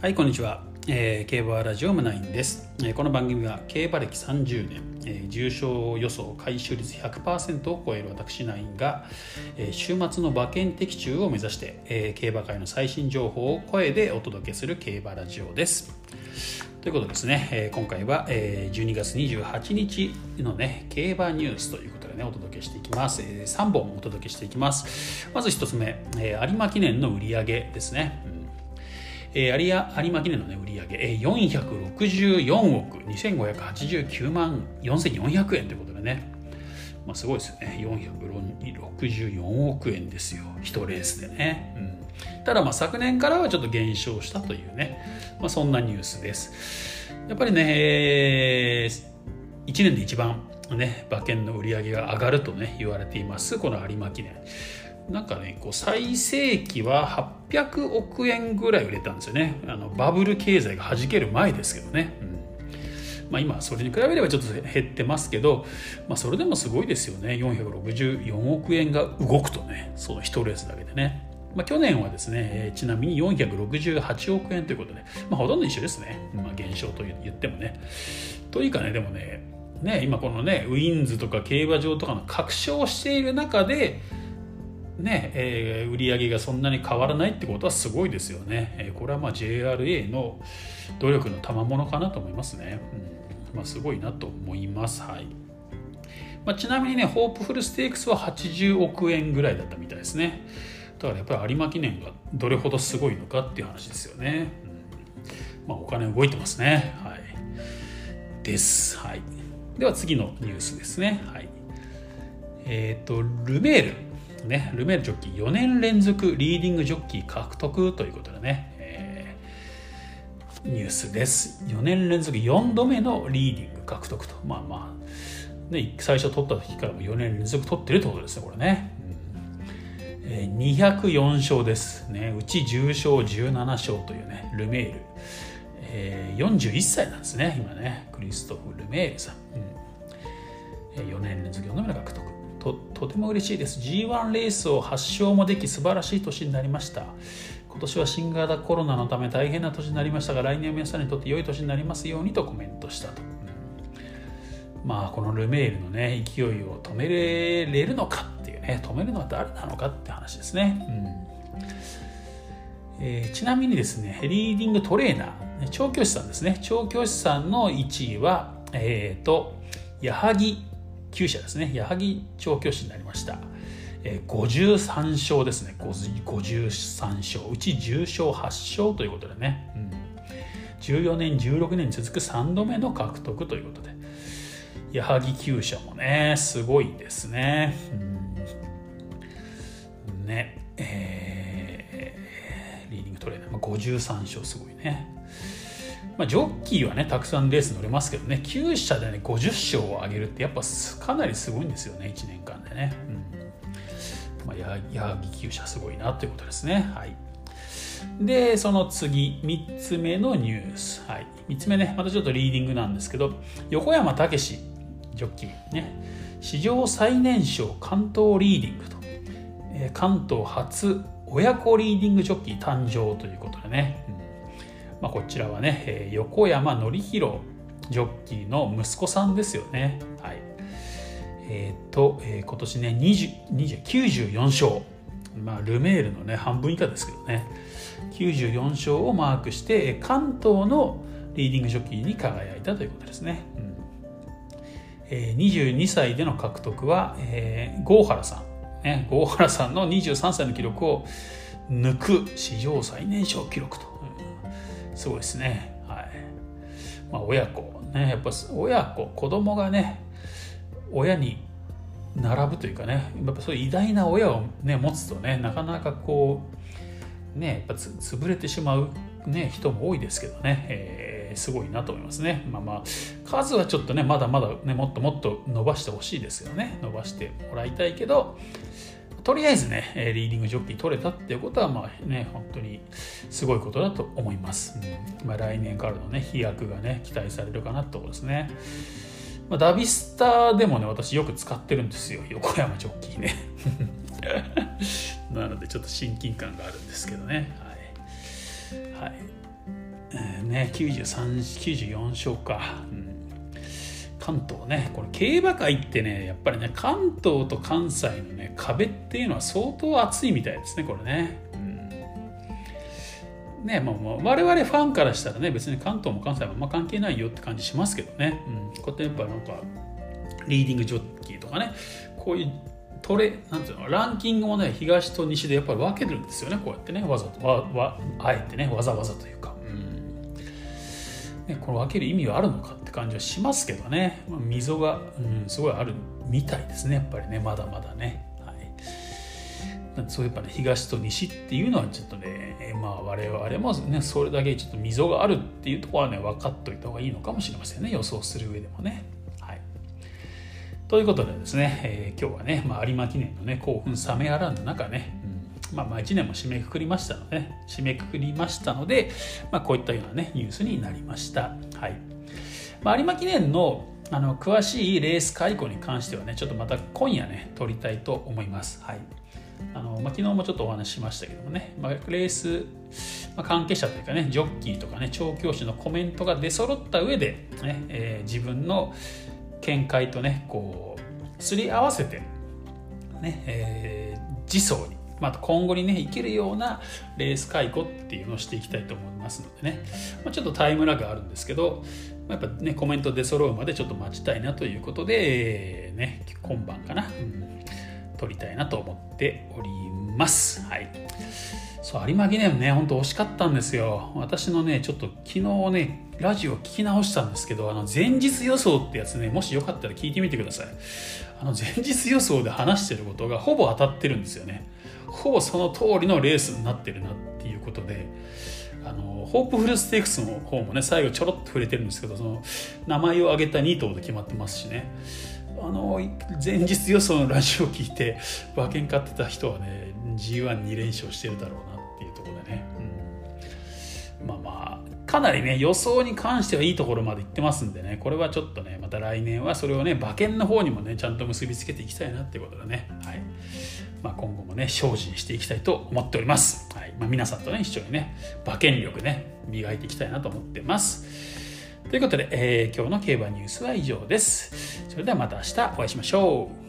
はいこんにちは、えー、競馬ラジオムナインです、えー、この番組は競馬歴30年、えー、重賞予想回収率100%を超える私ナインが、えー、週末の馬券的中を目指して、えー、競馬界の最新情報を声でお届けする競馬ラジオです。ということですね、えー、今回は、えー、12月28日のね競馬ニュースということでねお届けしていきます、えー、3本お届けしていきます。まず1つ目、えー、有馬記念の売り上げですね、えー、有馬記念の、ね、売り上げ、えー、464億2589万4400円ということでね、まあ、すごいですよね。464億円ですよ。1レースでね、うん、ただまあ昨年からはちょっと減少したというね、まあ、そんなニュースです。やっぱりね、えー、1年で一番ね馬券の売り上げが上がるとね言われていますこの有馬記念。なんかねこう最盛期は800億円ぐらい売れたんですよね。あのバブル経済がはじける前ですけどね、うん。まあ、今それに比べればちょっと減ってますけど、まあ、それでもすごいですよね。464億円が動くとね。その1レースだけでね。まあ、去年はですね、ちなみに468億円ということで、まあ、ほとんど一緒ですね。まあ、減少と言ってもね。というかね、でもね、ね、今このね、ウィンズとか競馬場とかの確証している中で、ねえー、売り上げがそんなに変わらないってことはすごいですよね。えー、これはまあ JRA の努力の賜物かなと思いますね。うんまあ、すごいなと思います。はいまあ、ちなみにね、ホープフルステークスは80億円ぐらいだったみたいですね。だからやっぱり有馬記念がどれほどすごいのかっていう話ですよね。うんまあ、お金動いてますね。はい。です。はい。では次のニュースですね。はい。えっ、ー、と、ルメール。ね、ルメールジョッキー4年連続リーディングジョッキー獲得ということでね、えー、ニュースです。4年連続4度目のリーディング獲得と。まあまあ、ね、最初取った時からも4年連続取ってるってことですね、これね。うんえー、204勝です、ね。うち10勝17勝というね、ルメール。えー、41歳なんですね、今ね。クリストフ・ルメールさん。うん、4年連続4度目の獲得。ととても嬉しいです。G1 レースを8勝もでき素晴らしい年になりました。今年は新型コロナのため大変な年になりましたが来年は皆さんにとって良い年になりますようにとコメントしたと、まあこのルメールのね勢いを止めれるのかっていうね止めるのは誰なのかって話ですね、うん。えー、ちなみにですねリーディングトレーナー調教師さんですね。調教師さんの1位はえっ、ー、と矢作9社ですね。矢作調教師になりました、えー、53勝ですね。53勝うち10勝8勝ということでね、うん、14年16年続く3度目の獲得ということで。矢作厩舎もねすごいですね、うん、ね。えー、リーディングトレーナー、53勝すごいね。まあ、ジョッキーはねたくさんレース乗れますけどね9社でね50勝を上げるってやっぱかなりすごいんですよね1年間でね、うん。まあ、矢作厩舎すごいなということですね。はい。でその次3つ目のニュース、はい、3つ目ねまたちょっとリーディングなんですけど横山武史ジョッキー。ね。史上最年少関東リーディングと、えー、関東初親子リーディングジョッキー誕生ということでね、まあ、こちらはね、横山典弘ジョッキーの息子さんですよね。はい。えっ、と、えー、今年ね、20 94勝。まあ、ルメールのね、半分以下ですけどね。94勝をマークして、関東のリーディングジョッキーに輝いたということですね。うんえー、22歳での獲得は、えー、郷原さん、ね、郷原さんの23歳の記録を抜く史上最年少記録とすごいですね。はい。まあ、親子、ね、やっぱ親子、子供がね、親に並ぶというかね、やっぱそういう偉大な親をね、持つとね、なかなかこう、ね、やっぱつ潰れてしまう、ね、人も多いですけどね、えー、すごいなと思いますね。まあまあ、数はちょっとね、まだまだね、もっともっと伸ばしてほしいですよね。伸ばしてもらいたいけど、とりあえずね、リーディングジョッキー取れたっていうことは、まあね、本当にすごいことだと思います。うんまあ、来年からのね、飛躍がね、期待されるかなってことですね。まあ、ダビスタでもね、私よく使ってるんですよ、横山ジョッキーね。なので、ちょっと親近感があるんですけどね。はい。はいえー、ね93、94勝か。関東ねこれ競馬界ってねやっぱりね関東と関西のね壁っていうのは相当厚いみたいですねこれね。ねもうもう我々ファンからしたらね別に関東も関西もあんま関係ないよって感じしますけどね、うん、こうやってやっぱなんかリーディングジョッキーとかねこういうトレなんていうのランキングもね東と西でやっぱり分けるんですよねこうやってねわざとわわあえてねわざわざというか、うん。ね、この分ける意味はあるのかって感じはしますけどね、まあ、溝が、うん、すごいあるみたいですね。やっぱりね。まだまだね。はい、そうやっぱね東と西っていうのはちょっとねまあ我々もねそれだけちょっと溝があるっていうところはね分かっといた方がいいのかもしれませんね。予想する上でもね。ということでですね、えー、今日はね、まあ、有馬記念のね興奮冷めやらぬ中ね、うん、まあ、まあ1年も締めくくりましたので、締めくくりましたので、まあ、こういったようなねニュースになりました。はい。まあ、有馬記念のあの詳しいレース解雇に関してはねちょっとまた今夜ね撮りたいと思います。はいあのまあ、昨日もちょっとお話ししましたけどもね、まあ、レース、まあ、関係者というかねジョッキーとかね調教師のコメントが出揃った上でね、えー、自分の見解とねこうすり合わせてね、えー、次走にまた今後にねいけるようなレース解雇っていうのをしていきたいと思いますのでね、まあ、ちょっとタイムラグあるんですけどまやっぱねコメント出揃うまでちょっと待ちたいなということで、ね、今晩かな、うん、撮りたいなと思っております。はいそう有馬記念ね、ほんと惜しかったんですよ。私のね、ちょっと昨日ね、ラジオ聞き直したんですけど、あの前日予想ってやつね、もしよかったら聞いてみてください。あの前日予想で話してることがほぼ当たってるんですよね。ほぼその通りのレースになってるなっていうことで、あのホープフルステークスの方もね、最後ちょろっと触れてるんですけど、その名前を挙げた2頭で決まってますしね。あの前日予想のラジオを聞いて馬券買ってた人はね G12 連勝してるだろうなっていうところでね。まあまあかなりね予想に関してはいいところまで行ってますんでね。これはちょっとねまた来年はそれをね馬券の方にもねちゃんと結びつけていきたいなっていうことでね、はい。まあ、今後もね精進していきたいと思っております、はい。まあ、皆さんとね一緒にね馬券力ね磨いていきたいなと思ってます。ということで、えー、今日の競馬ニュースは以上です。それではまた明日お会いしましょう。